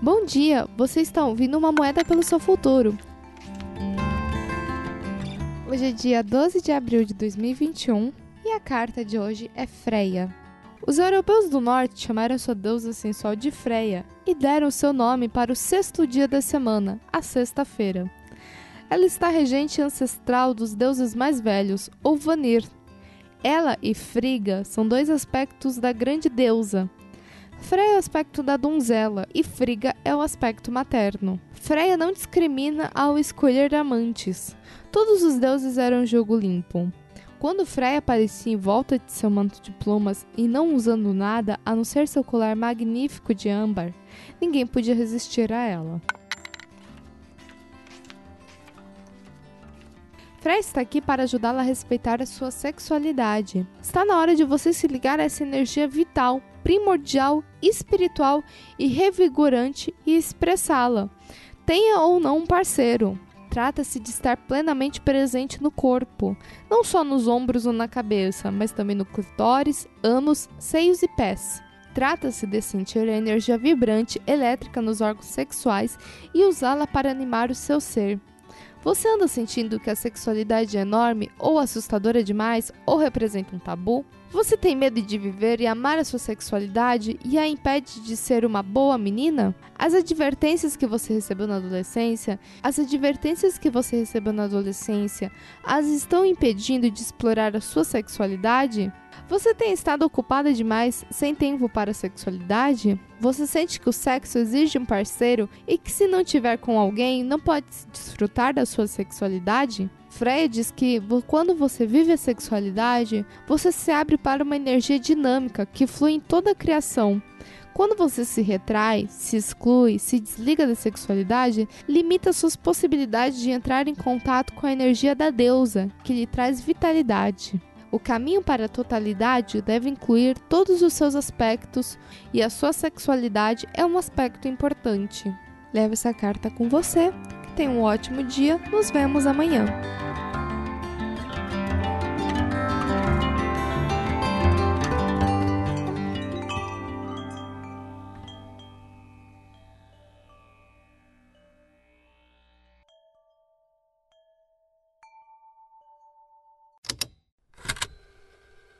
Bom dia, você está ouvindo uma moeda pelo seu futuro. Hoje é dia 12 de abril de 2021 e a carta de hoje é Freia. Os europeus do norte chamaram sua deusa sensual de Freia e deram seu nome para o sexto dia da semana, a sexta-feira. Ela está regente ancestral dos deuses mais velhos, ou Vanir. Ela e Friga são dois aspectos da grande deusa. Freia é o aspecto da donzela e Friga é o aspecto materno. Freia não discrimina ao escolher amantes. Todos os deuses eram jogo limpo. Quando Freya aparecia em volta de seu manto de plumas e não usando nada a não ser seu colar magnífico de âmbar, ninguém podia resistir a ela. Freya está aqui para ajudá-la a respeitar a sua sexualidade. Está na hora de você se ligar a essa energia vital, primordial, espiritual e revigorante e expressá-la. Tenha ou não um parceiro, Trata-se de estar plenamente presente no corpo, não só nos ombros ou na cabeça, mas também no clitóris, ânus, seios e pés. Trata-se de sentir a energia vibrante elétrica nos órgãos sexuais e usá-la para animar o seu ser. Você anda sentindo que a sexualidade é enorme ou assustadora demais ou representa um tabu? Você tem medo de viver e amar a sua sexualidade e a impede de ser uma boa menina? As advertências que você recebeu na adolescência, as advertências que você recebeu na adolescência, as estão impedindo de explorar a sua sexualidade? Você tem estado ocupada demais, sem tempo para a sexualidade? Você sente que o sexo exige um parceiro e que se não tiver com alguém, não pode desfrutar da sua sexualidade? Freya diz que quando você vive a sexualidade, você se abre para uma energia dinâmica que flui em toda a criação. Quando você se retrai, se exclui, se desliga da sexualidade, limita suas possibilidades de entrar em contato com a energia da deusa, que lhe traz vitalidade. O caminho para a totalidade deve incluir todos os seus aspectos e a sua sexualidade é um aspecto importante. Leve essa carta com você. Tenha um ótimo dia. Nos vemos amanhã.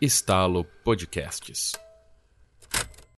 Estalo Podcasts.